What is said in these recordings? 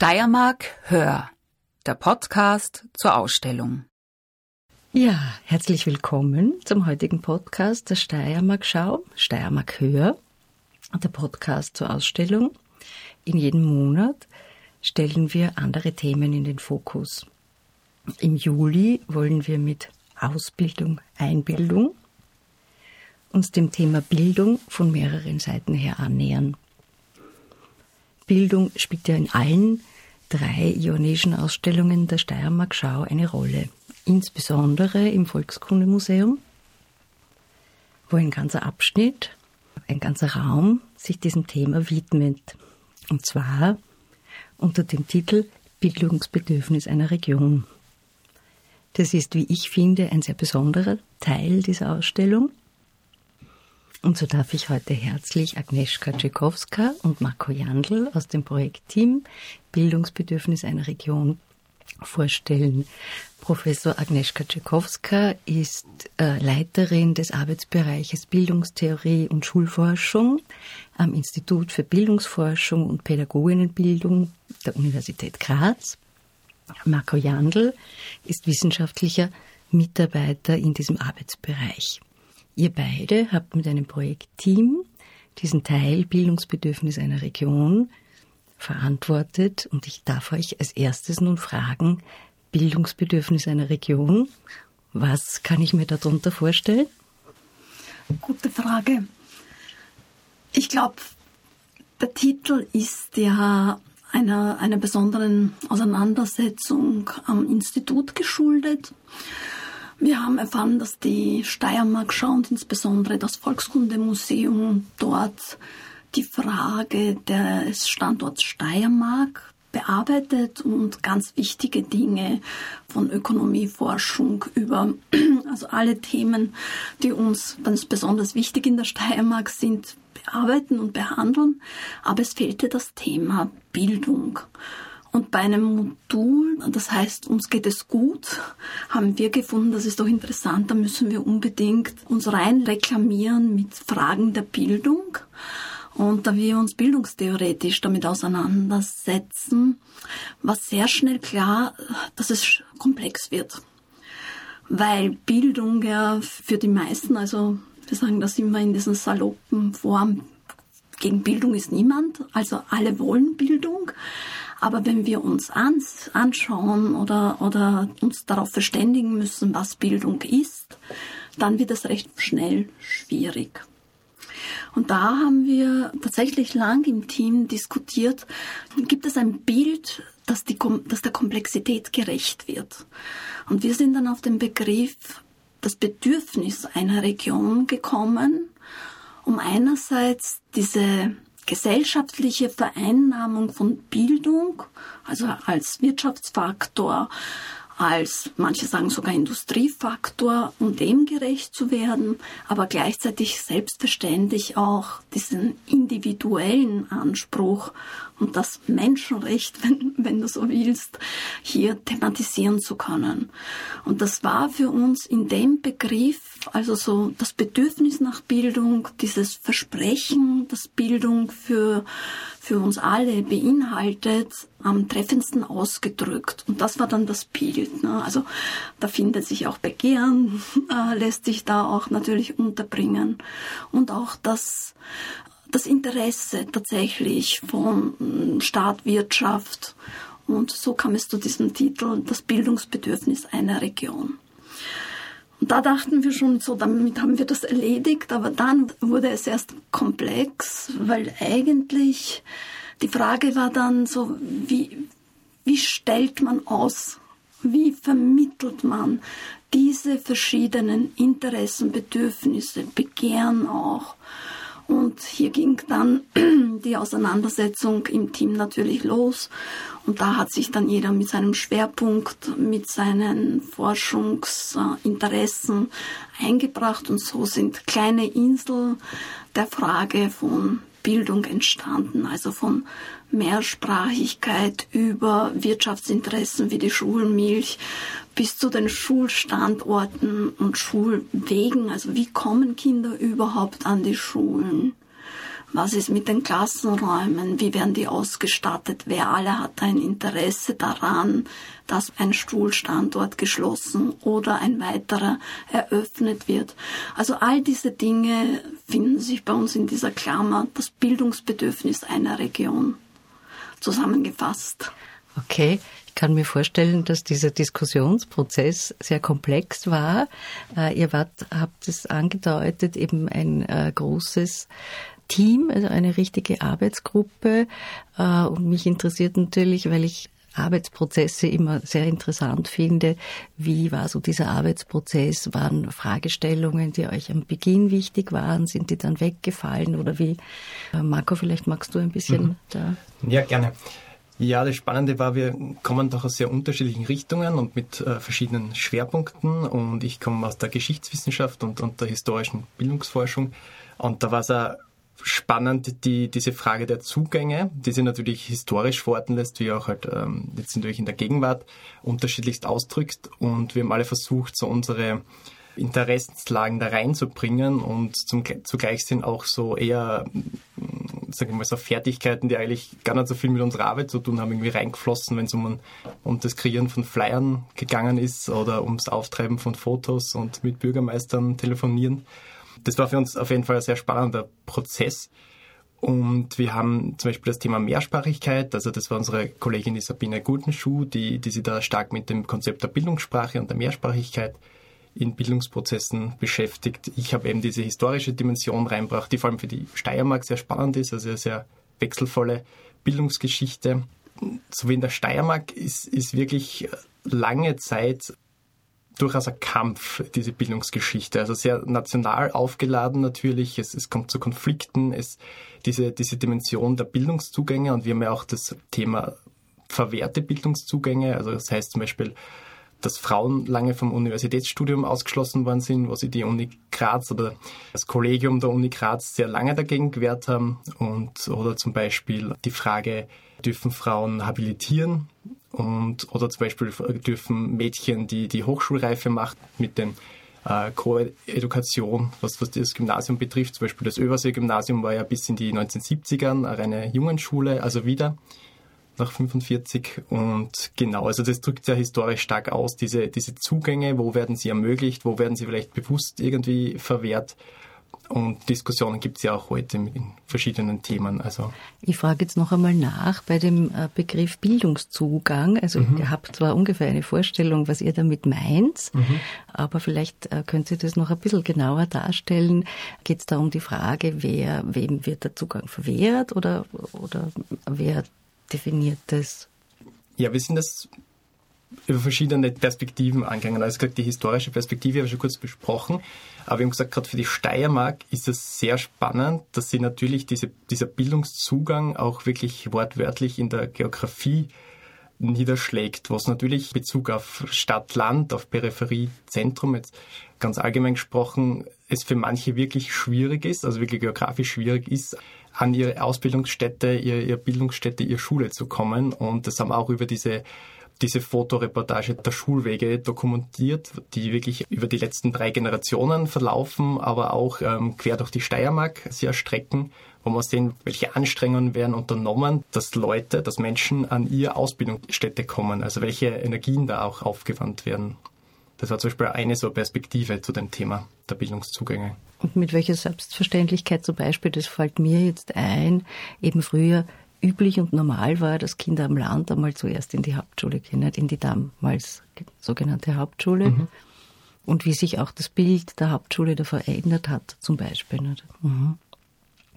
Steiermark Hör, der Podcast zur Ausstellung. Ja, herzlich willkommen zum heutigen Podcast der Steiermark Schau, Steiermark Hör, der Podcast zur Ausstellung. In jedem Monat stellen wir andere Themen in den Fokus. Im Juli wollen wir mit Ausbildung, Einbildung uns dem Thema Bildung von mehreren Seiten her annähern. Bildung spielt ja in allen drei ionischen Ausstellungen der Steiermark Schau eine Rolle. Insbesondere im Volkskundemuseum, wo ein ganzer Abschnitt, ein ganzer Raum sich diesem Thema widmet. Und zwar unter dem Titel Bildungsbedürfnis einer Region. Das ist, wie ich finde, ein sehr besonderer Teil dieser Ausstellung. Und so darf ich heute herzlich Agnieszka Tschekowska und Marco Jandl aus dem Projektteam Bildungsbedürfnis einer Region vorstellen. Professor Agnieszka Tschekowska ist äh, Leiterin des Arbeitsbereiches Bildungstheorie und Schulforschung am Institut für Bildungsforschung und Pädagoginnenbildung der Universität Graz. Marco Jandl ist wissenschaftlicher Mitarbeiter in diesem Arbeitsbereich. Ihr beide habt mit einem Projektteam diesen Teil Bildungsbedürfnis einer Region verantwortet und ich darf euch als erstes nun fragen, Bildungsbedürfnis einer Region, was kann ich mir darunter vorstellen? Gute Frage. Ich glaube, der Titel ist ja einer, einer besonderen Auseinandersetzung am Institut geschuldet. Wir haben erfahren, dass die Steiermark Schau und insbesondere das Volkskundemuseum dort die Frage des Standorts Steiermark bearbeitet und ganz wichtige Dinge von Ökonomieforschung über also alle Themen, die uns ganz besonders wichtig in der Steiermark sind, bearbeiten und behandeln. Aber es fehlte das Thema Bildung. Und bei einem Modul, das heißt, uns geht es gut, haben wir gefunden, das ist doch interessant, da müssen wir unbedingt uns rein reklamieren mit Fragen der Bildung. Und da wir uns bildungstheoretisch damit auseinandersetzen, war sehr schnell klar, dass es komplex wird. Weil Bildung ja für die meisten, also wir sagen das immer in diesen saloppen Form, gegen Bildung ist niemand, also alle wollen Bildung. Aber wenn wir uns ans, anschauen oder, oder uns darauf verständigen müssen, was Bildung ist, dann wird es recht schnell schwierig. Und da haben wir tatsächlich lang im Team diskutiert, gibt es ein Bild, das, die, das der Komplexität gerecht wird. Und wir sind dann auf den Begriff das Bedürfnis einer Region gekommen, um einerseits diese gesellschaftliche Vereinnahmung von Bildung, also als Wirtschaftsfaktor, als manche sagen sogar Industriefaktor, um dem gerecht zu werden, aber gleichzeitig selbstverständlich auch diesen individuellen Anspruch und das Menschenrecht, wenn, wenn du so willst, hier thematisieren zu können. Und das war für uns in dem Begriff, also so das Bedürfnis nach Bildung, dieses Versprechen, dass Bildung für für uns alle beinhaltet, am treffendsten ausgedrückt. Und das war dann das Bild. Ne? Also da findet sich auch Begehren, äh, lässt sich da auch natürlich unterbringen. Und auch das, das Interesse tatsächlich von hm, Staat, Wirtschaft. Und so kam es zu diesem Titel, das Bildungsbedürfnis einer Region. Und da dachten wir schon so, damit haben wir das erledigt, aber dann wurde es erst komplex, weil eigentlich die Frage war dann so, wie, wie stellt man aus? Wie vermittelt man diese verschiedenen Interessen, Bedürfnisse, Begehren auch? Und hier ging dann die Auseinandersetzung im Team natürlich los. Und da hat sich dann jeder mit seinem Schwerpunkt, mit seinen Forschungsinteressen eingebracht. Und so sind kleine Inseln der Frage von Bildung entstanden, also von Mehrsprachigkeit über Wirtschaftsinteressen wie die Schulmilch bis zu den Schulstandorten und Schulwegen. Also wie kommen Kinder überhaupt an die Schulen? Was ist mit den Klassenräumen? Wie werden die ausgestattet? Wer alle hat ein Interesse daran, dass ein Stuhlstandort geschlossen oder ein weiterer eröffnet wird? Also all diese Dinge finden sich bei uns in dieser Klammer, das Bildungsbedürfnis einer Region zusammengefasst. Okay, ich kann mir vorstellen, dass dieser Diskussionsprozess sehr komplex war. Äh, ihr wart, habt es angedeutet, eben ein äh, großes Team, also eine richtige Arbeitsgruppe. Äh, und mich interessiert natürlich, weil ich Arbeitsprozesse immer sehr interessant finde. Wie war so dieser Arbeitsprozess? Waren Fragestellungen, die euch am Beginn wichtig waren? Sind die dann weggefallen oder wie? Marco, vielleicht magst du ein bisschen mhm. da. Ja, gerne. Ja, das Spannende war, wir kommen doch aus sehr unterschiedlichen Richtungen und mit äh, verschiedenen Schwerpunkten. Und ich komme aus der Geschichtswissenschaft und, und der historischen Bildungsforschung. Und da war es auch spannend, die, diese Frage der Zugänge, die sich natürlich historisch verorten lässt, wie auch halt ähm, jetzt natürlich in der Gegenwart unterschiedlichst ausdrückt. Und wir haben alle versucht, so unsere Interessenslagen da reinzubringen und zum, zugleich sind auch so eher, mm, sagen wir mal, so Fertigkeiten, die eigentlich gar nicht so viel mit unserer Arbeit zu tun haben, irgendwie reingeflossen, wenn es um, um das Kreieren von Flyern gegangen ist oder ums Auftreiben von Fotos und mit Bürgermeistern telefonieren. Das war für uns auf jeden Fall ein sehr spannender Prozess. Und wir haben zum Beispiel das Thema Mehrsprachigkeit, also das war unsere Kollegin die Sabine Gutenschuh, die, die sich da stark mit dem Konzept der Bildungssprache und der Mehrsprachigkeit in Bildungsprozessen beschäftigt. Ich habe eben diese historische Dimension reinbracht, die vor allem für die Steiermark sehr spannend ist, also eine sehr wechselvolle Bildungsgeschichte. So wie in der Steiermark ist, ist wirklich lange Zeit durchaus ein Kampf, diese Bildungsgeschichte. Also sehr national aufgeladen natürlich. Es, es kommt zu Konflikten. Es, diese, diese Dimension der Bildungszugänge und wir haben ja auch das Thema verwehrte Bildungszugänge. Also das heißt zum Beispiel, dass Frauen lange vom Universitätsstudium ausgeschlossen worden sind, wo sie die Uni Graz oder das Kollegium der Uni Graz sehr lange dagegen gewehrt haben. Und, oder zum Beispiel die Frage, dürfen Frauen habilitieren? Und, oder zum Beispiel dürfen Mädchen, die die Hochschulreife macht, mit dem äh, Co-Edukation, was, was das Gymnasium betrifft. Zum Beispiel das Översee-Gymnasium war ja bis in die 1970ern eine Jungenschule, also wieder nach 45. Und genau, also das drückt ja historisch stark aus, diese, diese Zugänge, wo werden sie ermöglicht, wo werden sie vielleicht bewusst irgendwie verwehrt. Und Diskussionen gibt es ja auch heute mit verschiedenen Themen. Also ich frage jetzt noch einmal nach bei dem äh, Begriff Bildungszugang. Also mhm. ihr habt zwar ungefähr eine Vorstellung, was ihr damit meint, mhm. aber vielleicht äh, könnt ihr das noch ein bisschen genauer darstellen. Geht es da um die Frage, wer, wem wird der Zugang verwehrt oder, oder wer definiert das? Ja, wir sind das über verschiedene Perspektiven angegangen. Also gesagt, die historische Perspektive habe ich schon kurz besprochen. Aber wir haben gesagt, gerade für die Steiermark ist es sehr spannend, dass sie natürlich diese, dieser Bildungszugang auch wirklich wortwörtlich in der Geografie niederschlägt, was natürlich Bezug auf Stadt, Land, auf Peripherie, Zentrum, jetzt ganz allgemein gesprochen, es für manche wirklich schwierig ist, also wirklich geografisch schwierig ist, an ihre Ausbildungsstätte, ihre, ihre Bildungsstätte, ihre Schule zu kommen. Und das haben auch über diese diese Fotoreportage der Schulwege dokumentiert, die wirklich über die letzten drei Generationen verlaufen, aber auch ähm, quer durch die Steiermark sich erstrecken, wo man sehen, welche Anstrengungen werden unternommen, dass Leute, dass Menschen an ihre Ausbildungsstätte kommen, also welche Energien da auch aufgewandt werden. Das war zum Beispiel eine so Perspektive zu dem Thema der Bildungszugänge. Und mit welcher Selbstverständlichkeit zum Beispiel, das fällt mir jetzt ein, eben früher üblich und normal war, dass Kinder am Land einmal zuerst in die Hauptschule gehen, nicht in die damals sogenannte Hauptschule. Mhm. Und wie sich auch das Bild der Hauptschule da verändert hat, zum Beispiel. Mhm.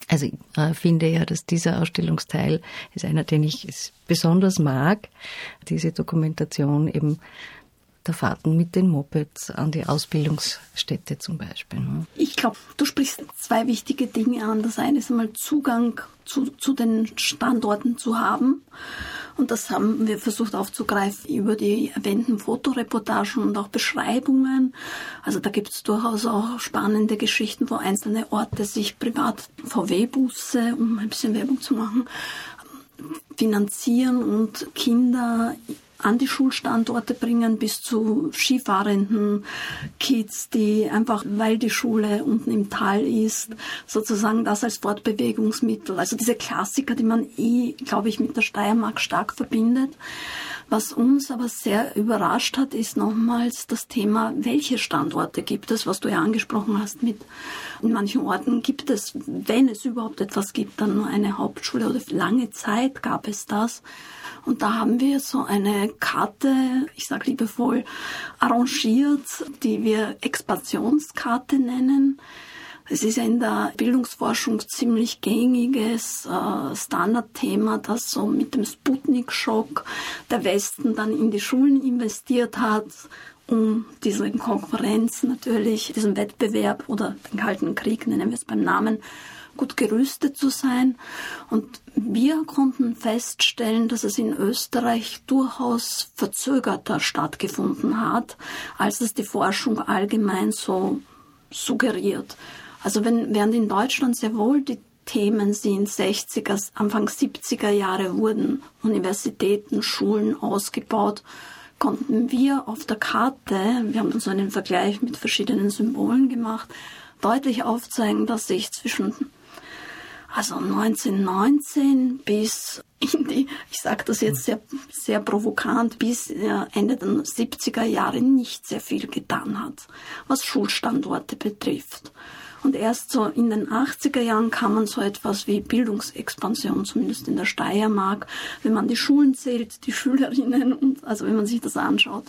Also ich äh, finde ja, dass dieser Ausstellungsteil ist einer, den ich besonders mag, diese Dokumentation eben der Fahrten mit den Mopeds an die Ausbildungsstätte zum Beispiel. Ne? Ich glaube, du sprichst zwei wichtige Dinge an. Das eine ist einmal Zugang zu, zu den Standorten zu haben. Und das haben wir versucht aufzugreifen über die erwähnten Fotoreportagen und auch Beschreibungen. Also da gibt es durchaus auch spannende Geschichten, wo einzelne Orte sich privat VW-Busse, um ein bisschen Werbung zu machen, finanzieren und Kinder an die Schulstandorte bringen, bis zu skifahrenden Kids, die einfach, weil die Schule unten im Tal ist, sozusagen das als Fortbewegungsmittel, also diese Klassiker, die man eh, glaube ich, mit der Steiermark stark verbindet. Was uns aber sehr überrascht hat, ist nochmals das Thema, welche Standorte gibt es, was du ja angesprochen hast mit, in manchen Orten gibt es, wenn es überhaupt etwas gibt, dann nur eine Hauptschule oder lange Zeit gab es das. Und da haben wir so eine Karte, ich sage liebevoll, arrangiert, die wir Expansionskarte nennen. Es ist ja in der Bildungsforschung ziemlich gängiges äh, Standardthema, dass so mit dem Sputnik-Schock der Westen dann in die Schulen investiert hat, um diese Konkurrenz natürlich, diesen Wettbewerb oder den Kalten Krieg, nennen wir es beim Namen, gut gerüstet zu sein. Und wir konnten feststellen, dass es in Österreich durchaus verzögerter stattgefunden hat, als es die Forschung allgemein so suggeriert. Also wenn, während in Deutschland sehr wohl die Themen sind 60er, Anfang 70er Jahre wurden Universitäten, Schulen ausgebaut, konnten wir auf der Karte, wir haben so einen Vergleich mit verschiedenen Symbolen gemacht, deutlich aufzeigen, dass sich zwischen also 1919 bis in die, ich sage das jetzt sehr, sehr provokant, bis Ende der 70er Jahre nicht sehr viel getan hat, was Schulstandorte betrifft. Und erst so in den 80er Jahren kam man so etwas wie Bildungsexpansion, zumindest in der Steiermark, wenn man die Schulen zählt, die Schülerinnen und also wenn man sich das anschaut,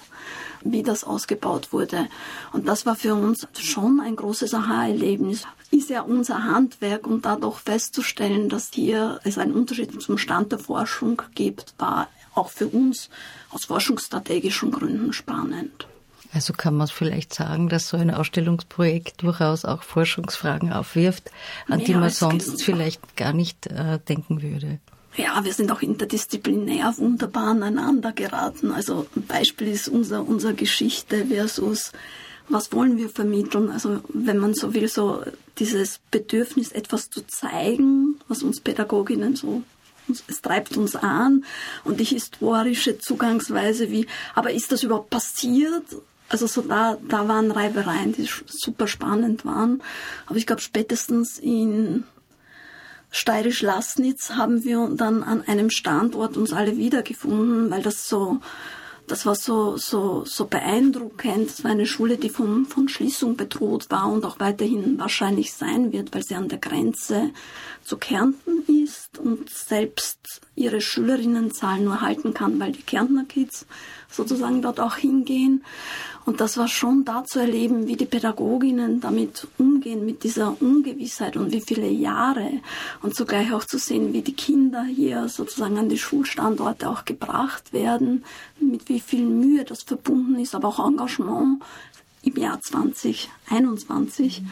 wie das ausgebaut wurde. Und das war für uns schon ein großes Aha-Erlebnis. Ist ja unser Handwerk und dadurch festzustellen, dass hier es einen Unterschied zum Stand der Forschung gibt, war auch für uns aus forschungsstrategischen Gründen spannend. Also kann man vielleicht sagen, dass so ein Ausstellungsprojekt durchaus auch Forschungsfragen aufwirft, an Mehr die man sonst vielleicht gar nicht äh, denken würde. Ja, wir sind auch interdisziplinär wunderbar aneinander geraten. Also ein Beispiel ist unser, unsere Geschichte versus was wollen wir vermitteln? Also wenn man so will, so dieses Bedürfnis, etwas zu zeigen, was uns Pädagoginnen so es treibt uns an und die historische Zugangsweise wie, aber ist das überhaupt passiert? Also so da, da waren Reibereien, die super spannend waren. Aber ich glaube, spätestens in Steirisch-Lassnitz haben wir dann an einem Standort uns alle wiedergefunden, weil das so, das war so, so, so beeindruckend. Es war eine Schule, die vom, von Schließung bedroht war und auch weiterhin wahrscheinlich sein wird, weil sie an der Grenze zu Kärnten ist und selbst ihre Schülerinnenzahl nur halten kann, weil die Kärntner Kids sozusagen dort auch hingehen. Und das war schon da zu erleben, wie die Pädagoginnen damit umgehen, mit dieser Ungewissheit und wie viele Jahre. Und zugleich auch zu sehen, wie die Kinder hier sozusagen an die Schulstandorte auch gebracht werden, mit wie viel Mühe das verbunden ist, aber auch Engagement im Jahr 2021.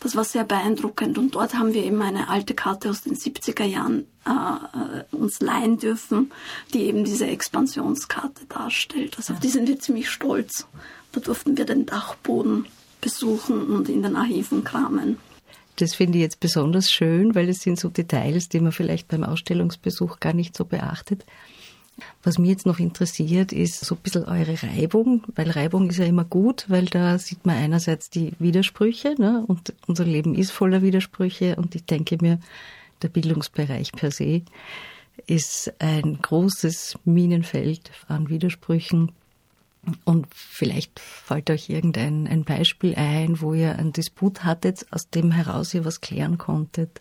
Das war sehr beeindruckend. Und dort haben wir eben eine alte Karte aus den 70er Jahren äh, äh, uns leihen dürfen, die eben diese Expansionskarte darstellt. Also auf die sind wir ziemlich stolz. Da durften wir den Dachboden besuchen und in den Archiven kramen. Das finde ich jetzt besonders schön, weil es sind so Details, die man vielleicht beim Ausstellungsbesuch gar nicht so beachtet. Was mich jetzt noch interessiert, ist so ein bisschen eure Reibung, weil Reibung ist ja immer gut, weil da sieht man einerseits die Widersprüche ne? und unser Leben ist voller Widersprüche und ich denke mir, der Bildungsbereich per se ist ein großes Minenfeld an Widersprüchen. Und vielleicht fällt euch irgendein ein Beispiel ein, wo ihr einen Disput hattet, aus dem heraus ihr was klären konntet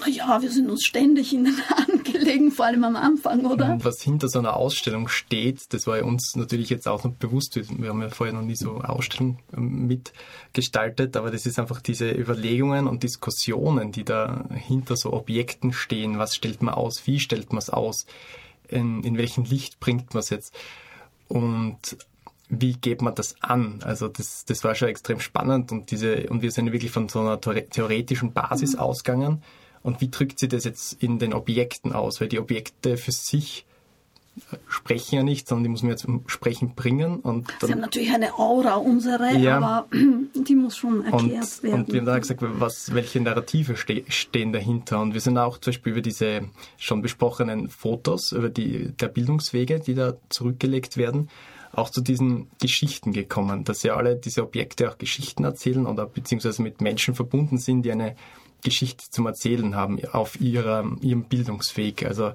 naja, wir sind uns ständig in den Haaren gelegen, vor allem am Anfang, oder? Was hinter so einer Ausstellung steht, das war ja uns natürlich jetzt auch noch bewusst. Wir haben ja vorher noch nie so Ausstellungen ähm, mitgestaltet, aber das ist einfach diese Überlegungen und Diskussionen, die da hinter so Objekten stehen. Was stellt man aus? Wie stellt man es aus? In, in welchem Licht bringt man es jetzt? Und wie geht man das an? Also das, das war schon extrem spannend und diese und wir sind wirklich von so einer theoretischen Basis mhm. ausgegangen und wie drückt sie das jetzt in den Objekten aus? Weil die Objekte für sich sprechen ja nicht, sondern die muss man jetzt zum Sprechen bringen. Und dann, Sie haben natürlich eine Aura, unsere, ja, aber die muss schon erklärt und, werden. Und wir haben da gesagt, was, welche Narrative ste stehen dahinter. Und wir sind auch zum Beispiel über diese schon besprochenen Fotos, über die der Bildungswege, die da zurückgelegt werden, auch zu diesen Geschichten gekommen, dass ja alle diese Objekte auch Geschichten erzählen oder beziehungsweise mit Menschen verbunden sind, die eine Geschichte zum Erzählen haben auf ihrer, ihrem Bildungsweg. Also,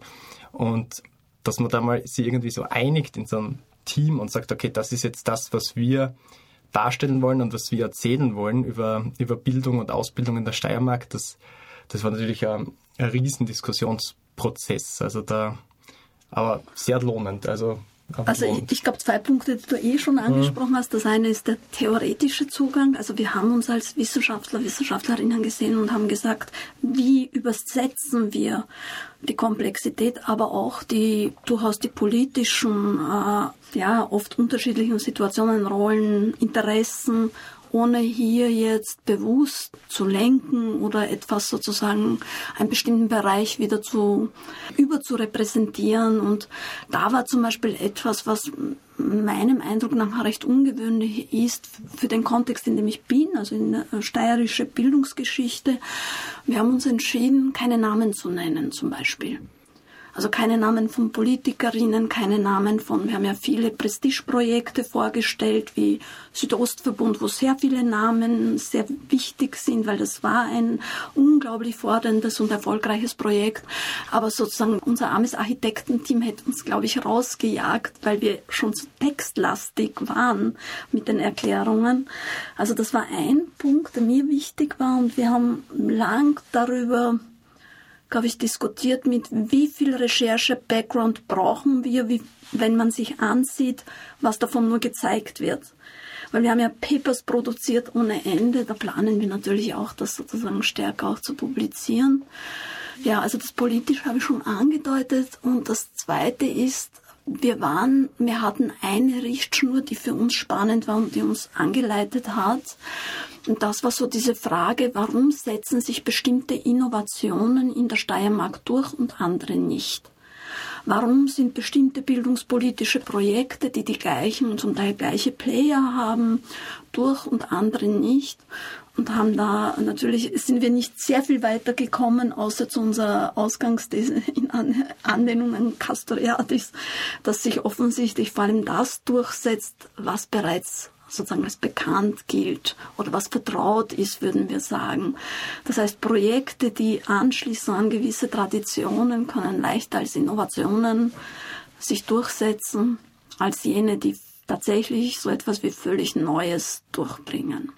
und dass man da mal sich irgendwie so einigt in so einem Team und sagt, okay, das ist jetzt das, was wir darstellen wollen und was wir erzählen wollen über, über Bildung und Ausbildung in der Steiermark, das, das war natürlich ein, ein Riesendiskussionsprozess. Also da, aber sehr lohnend. Also also ich, ich glaube, zwei Punkte, die du eh schon angesprochen hast. Das eine ist der theoretische Zugang. Also wir haben uns als Wissenschaftler, Wissenschaftlerinnen gesehen und haben gesagt, wie übersetzen wir die Komplexität, aber auch die durchaus die politischen, äh, ja, oft unterschiedlichen Situationen, Rollen, Interessen ohne hier jetzt bewusst zu lenken oder etwas sozusagen einen bestimmten Bereich wieder zu überzurepräsentieren. Und da war zum Beispiel etwas, was meinem Eindruck nach recht ungewöhnlich ist für den Kontext, in dem ich bin, also in der steirische Bildungsgeschichte. Wir haben uns entschieden, keine Namen zu nennen zum Beispiel. Also keine Namen von Politikerinnen, keine Namen von, wir haben ja viele Prestigeprojekte vorgestellt, wie Südostverbund, wo sehr viele Namen sehr wichtig sind, weil das war ein unglaublich forderndes und erfolgreiches Projekt. Aber sozusagen unser armes Architektenteam hätte uns, glaube ich, rausgejagt, weil wir schon zu textlastig waren mit den Erklärungen. Also das war ein Punkt, der mir wichtig war und wir haben lang darüber glaube ich, diskutiert mit, wie viel Recherche-Background brauchen wir, wie, wenn man sich ansieht, was davon nur gezeigt wird. Weil wir haben ja Papers produziert ohne Ende, da planen wir natürlich auch, das sozusagen stärker auch zu publizieren. Ja, also das politisch habe ich schon angedeutet. Und das zweite ist, wir waren, wir hatten eine Richtschnur, die für uns spannend war und die uns angeleitet hat. Und das war so diese Frage, warum setzen sich bestimmte Innovationen in der Steiermark durch und andere nicht? Warum sind bestimmte bildungspolitische Projekte, die die gleichen und zum Teil gleiche Player haben, durch und andere nicht? Und haben da natürlich sind wir nicht sehr viel weiter gekommen, außer zu unserer Ausgangsthese in Anlehnung an Castoriadis, dass sich offensichtlich vor allem das durchsetzt, was bereits sozusagen als bekannt gilt oder was vertraut ist, würden wir sagen. Das heißt, Projekte, die anschließen an gewisse Traditionen, können leichter als Innovationen sich durchsetzen, als jene, die tatsächlich so etwas wie völlig Neues durchbringen.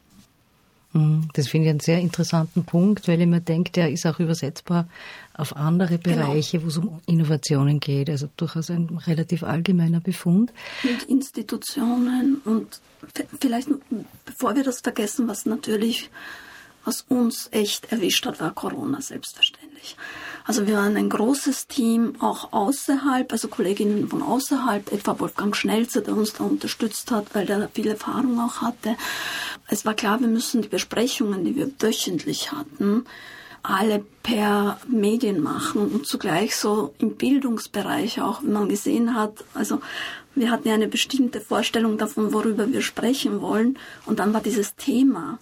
Mhm. Das finde ich einen sehr interessanten Punkt, weil ich mir denke, der ist auch übersetzbar auf andere genau. Bereiche, genau. wo es um Innovationen geht. Also durchaus ein relativ allgemeiner Befund. Und Institutionen und vielleicht, bevor wir das vergessen, was natürlich, was uns echt erwischt hat, war Corona selbstverständlich. Also wir waren ein großes Team, auch außerhalb, also Kolleginnen von außerhalb, etwa Wolfgang Schnelzer, der uns da unterstützt hat, weil der viel Erfahrung auch hatte. Es war klar, wir müssen die Besprechungen, die wir wöchentlich hatten, alle per Medien machen und zugleich so im Bildungsbereich auch, wenn man gesehen hat, also wir hatten ja eine bestimmte Vorstellung davon, worüber wir sprechen wollen. Und dann war dieses Thema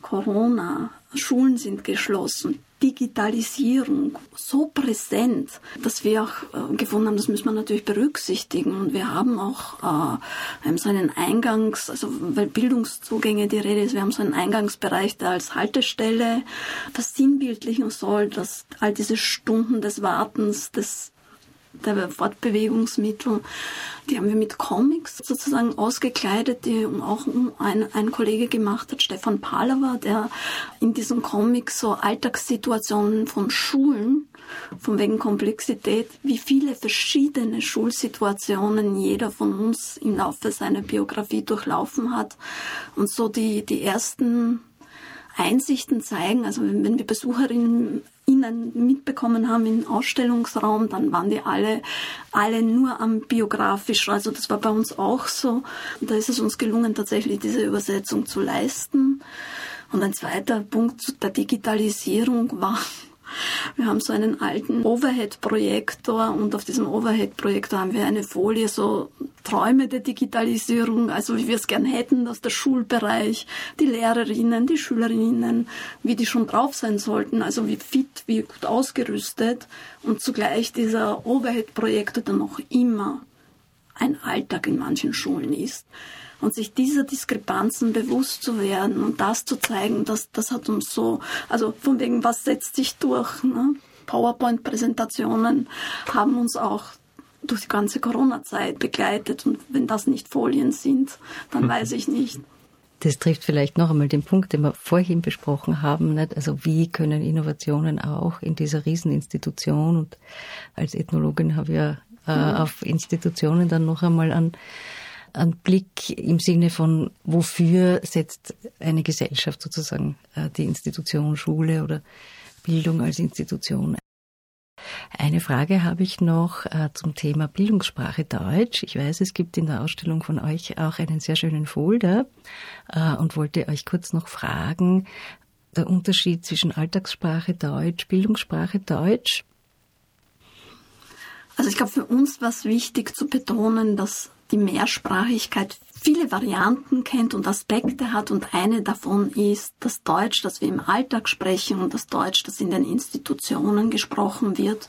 Corona, Schulen sind geschlossen, Digitalisierung so präsent, dass wir auch äh, gefunden haben, das müssen wir natürlich berücksichtigen. Und wir haben auch äh, so einen Eingangs, also weil Bildungszugänge die Rede ist, wir haben so einen Eingangsbereich, der als Haltestelle versinnbildlichen soll, dass all diese Stunden des Wartens, des der Fortbewegungsmittel, die haben wir mit Comics sozusagen ausgekleidet, die auch ein, ein Kollege gemacht hat, Stefan Palawa, der in diesen Comics so Alltagssituationen von Schulen, von wegen Komplexität, wie viele verschiedene Schulsituationen jeder von uns im Laufe seiner Biografie durchlaufen hat und so die, die ersten Einsichten zeigen. Also wenn wir Besucherinnen Ihnen mitbekommen haben im Ausstellungsraum, dann waren die alle, alle nur am biografischen. Also das war bei uns auch so. Da ist es uns gelungen, tatsächlich diese Übersetzung zu leisten. Und ein zweiter Punkt der Digitalisierung war, Wir haben so einen alten Overhead-Projektor und auf diesem Overhead-Projektor haben wir eine Folie, so Träume der Digitalisierung, also wie wir es gern hätten, dass der Schulbereich, die Lehrerinnen, die Schülerinnen, wie die schon drauf sein sollten, also wie fit, wie gut ausgerüstet und zugleich dieser Overhead-Projektor dann noch immer ein Alltag in manchen Schulen ist. Und sich dieser Diskrepanzen bewusst zu werden und das zu zeigen, das, das hat uns so, also von wegen, was setzt sich durch? Ne? PowerPoint-Präsentationen haben uns auch durch die ganze Corona-Zeit begleitet. Und wenn das nicht Folien sind, dann weiß ich nicht. Das trifft vielleicht noch einmal den Punkt, den wir vorhin besprochen haben. Nicht? Also wie können Innovationen auch in dieser Rieseninstitution und als Ethnologin habe ich ja äh, mhm. auf Institutionen dann noch einmal an einen Blick im Sinne von, wofür setzt eine Gesellschaft sozusagen äh, die Institution Schule oder Bildung als Institution. Eine Frage habe ich noch äh, zum Thema Bildungssprache Deutsch. Ich weiß, es gibt in der Ausstellung von euch auch einen sehr schönen Folder äh, und wollte euch kurz noch fragen, der Unterschied zwischen Alltagssprache Deutsch, Bildungssprache Deutsch. Also ich glaube, für uns war es wichtig zu betonen, dass die Mehrsprachigkeit viele Varianten kennt und Aspekte hat und eine davon ist das Deutsch, das wir im Alltag sprechen und das Deutsch, das in den Institutionen gesprochen wird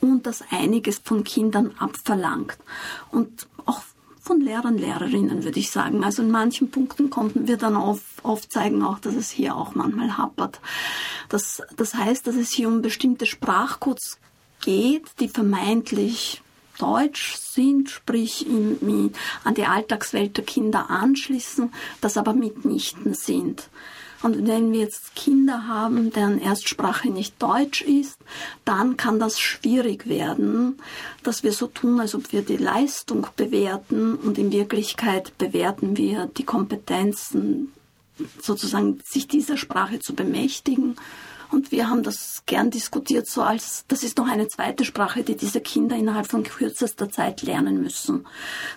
und das einiges von Kindern abverlangt und auch von Lehrern, Lehrerinnen, würde ich sagen. Also in manchen Punkten konnten wir dann auf, aufzeigen auch, dass es hier auch manchmal hapert. Das, das heißt, dass es hier um bestimmte Sprachcodes geht, die vermeintlich deutsch sind, sprich in, an die Alltagswelt der Kinder anschließen, das aber mitnichten sind. Und wenn wir jetzt Kinder haben, deren Erstsprache nicht Deutsch ist, dann kann das schwierig werden, dass wir so tun, als ob wir die Leistung bewerten und in Wirklichkeit bewerten wir die Kompetenzen, sozusagen sich dieser Sprache zu bemächtigen und wir haben das gern diskutiert, so als, das ist noch eine zweite Sprache, die diese Kinder innerhalb von kürzester Zeit lernen müssen.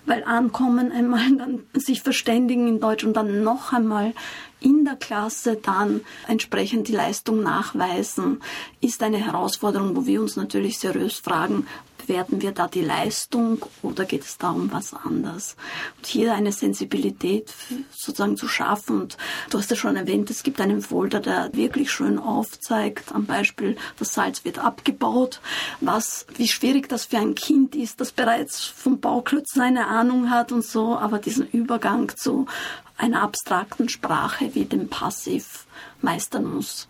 Weil ankommen einmal, dann sich verständigen in Deutsch und dann noch einmal in der Klasse dann entsprechend die Leistung nachweisen, ist eine Herausforderung, wo wir uns natürlich seriös fragen, bewerten wir da die Leistung oder geht es da um was anderes? Und hier eine Sensibilität sozusagen zu schaffen. Und du hast ja schon erwähnt, es gibt einen Folder, der wirklich schön aufzeigt, am Beispiel, das Salz wird abgebaut, was, wie schwierig das für ein Kind ist, das bereits vom Bauklötzen eine Ahnung hat und so, aber diesen Übergang zu einer abstrakten Sprache wie dem Passiv meistern muss.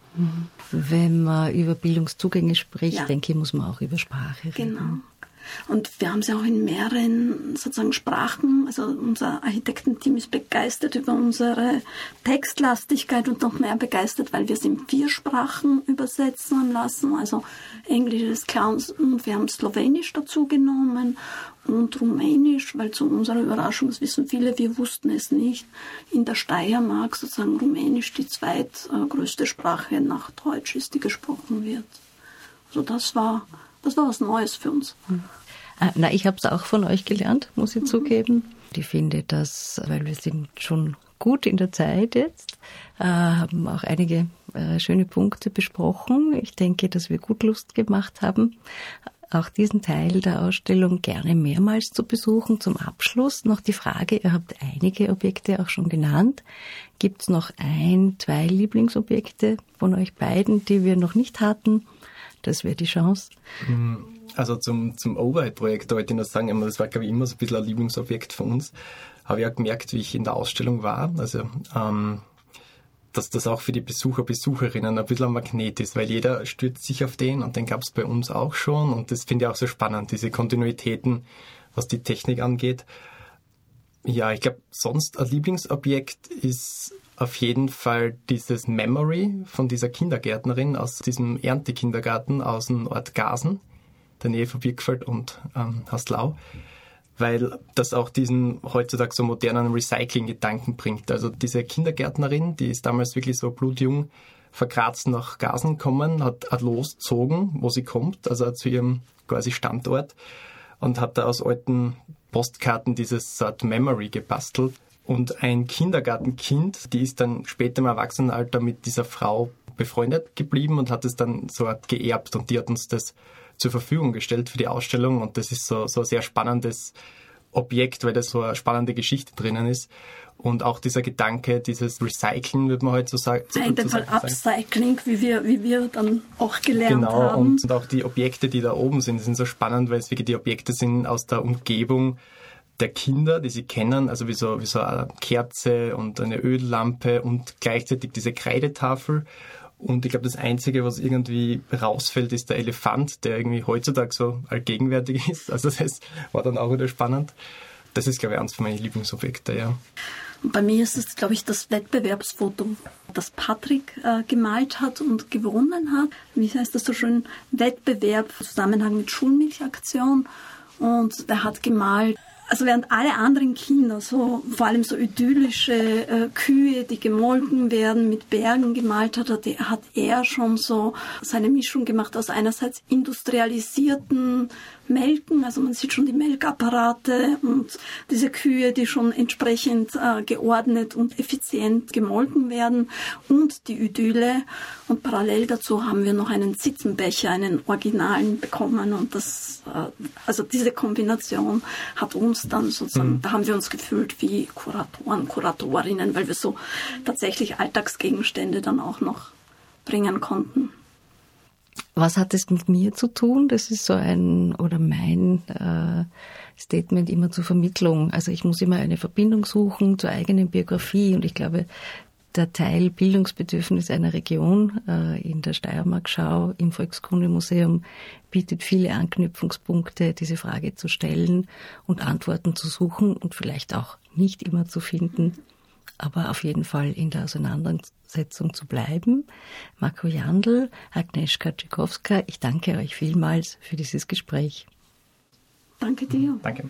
Wenn man über Bildungszugänge spricht, ja. denke ich, muss man auch über Sprache reden. Genau. Und wir haben sie auch in mehreren sozusagen Sprachen. Also unser Architektenteam ist begeistert über unsere Textlastigkeit und noch mehr begeistert, weil wir sie in vier Sprachen übersetzen lassen. Also Englisch ist klar und wir haben Slowenisch dazu genommen und Rumänisch, weil zu unserer Überraschung, das wissen viele, wir wussten es nicht, in der Steiermark sozusagen Rumänisch die zweitgrößte Sprache nach Deutsch ist, die gesprochen wird. Also das war, das war was Neues für uns. Mhm. Na, ich habe es auch von euch gelernt, muss ich mhm. zugeben. Ich finde das, weil wir sind schon gut in der Zeit jetzt, äh, haben auch einige äh, schöne Punkte besprochen. Ich denke, dass wir gut Lust gemacht haben auch diesen Teil der Ausstellung gerne mehrmals zu besuchen. Zum Abschluss noch die Frage, ihr habt einige Objekte auch schon genannt. Gibt es noch ein, zwei Lieblingsobjekte von euch beiden, die wir noch nicht hatten? Das wäre die Chance. Hm, also zum, zum Overhead-Projekt wollte ich noch sagen, das war, glaube ich, immer so ein bisschen ein Lieblingsobjekt von uns. Habe ich auch gemerkt, wie ich in der Ausstellung war. Also ähm, dass das auch für die Besucher, Besucherinnen ein bisschen ein Magnet ist, weil jeder stürzt sich auf den und den gab es bei uns auch schon und das finde ich auch so spannend, diese Kontinuitäten, was die Technik angeht. Ja, ich glaube, sonst ein Lieblingsobjekt ist auf jeden Fall dieses Memory von dieser Kindergärtnerin aus diesem Erntekindergarten aus dem Ort Gasen, der Nähe von Birkfeld und ähm, Haslau weil das auch diesen heutzutage so modernen Recycling-Gedanken bringt. Also diese Kindergärtnerin, die ist damals wirklich so blutjung verkratzt nach Gasen gekommen, hat, hat losgezogen, wo sie kommt, also zu ihrem quasi Standort und hat da aus alten Postkarten dieses Art Memory gebastelt. Und ein Kindergartenkind, die ist dann später im Erwachsenenalter mit dieser Frau befreundet geblieben und hat es dann so geerbt und die hat uns das zur Verfügung gestellt für die Ausstellung und das ist so, so ein sehr spannendes Objekt, weil da so eine spannende Geschichte drinnen ist. Und auch dieser Gedanke, dieses Recyceln, würde man heute so sagen. In dem Fall Upcycling, wie wir, wie wir dann auch gelernt genau, haben. Genau, und, und auch die Objekte, die da oben sind, sind so spannend, weil es wirklich die Objekte sind aus der Umgebung der Kinder, die sie kennen, also wie so, wie so eine Kerze und eine Öllampe und gleichzeitig diese Kreidetafel. Und ich glaube, das Einzige, was irgendwie rausfällt, ist der Elefant, der irgendwie heutzutage so allgegenwärtig ist. Also das war dann auch wieder spannend. Das ist, glaube ich, eines von meinen Lieblingsobjekte, ja. Bei mir ist es, glaube ich, das Wettbewerbsfoto, das Patrick äh, gemalt hat und gewonnen hat. Wie heißt das so schön? Wettbewerb im Zusammenhang mit Schulmilchaktion. Und der hat gemalt also während alle anderen Kinder so, vor allem so idyllische äh, Kühe, die gemolken werden, mit Bergen gemalt hat, hat, hat er schon so seine Mischung gemacht aus einerseits industrialisierten melken. Also man sieht schon die Melkapparate und diese Kühe, die schon entsprechend äh, geordnet und effizient gemolken werden und die Idylle. Und parallel dazu haben wir noch einen Sitzenbecher, einen originalen bekommen. Und das, äh, also diese Kombination hat uns dann sozusagen, mhm. da haben wir uns gefühlt wie Kuratoren, Kuratorinnen, weil wir so tatsächlich Alltagsgegenstände dann auch noch bringen konnten. Was hat es mit mir zu tun? Das ist so ein, oder mein äh, Statement immer zur Vermittlung. Also ich muss immer eine Verbindung suchen zur eigenen Biografie und ich glaube, der Teil Bildungsbedürfnis einer Region äh, in der Steiermark-Schau im Volkskundemuseum bietet viele Anknüpfungspunkte, diese Frage zu stellen und Antworten zu suchen und vielleicht auch nicht immer zu finden aber auf jeden Fall in der Auseinandersetzung zu bleiben. Marco Jandl, Agnieszka Tschikowska, ich danke euch vielmals für dieses Gespräch. Danke dir. Danke.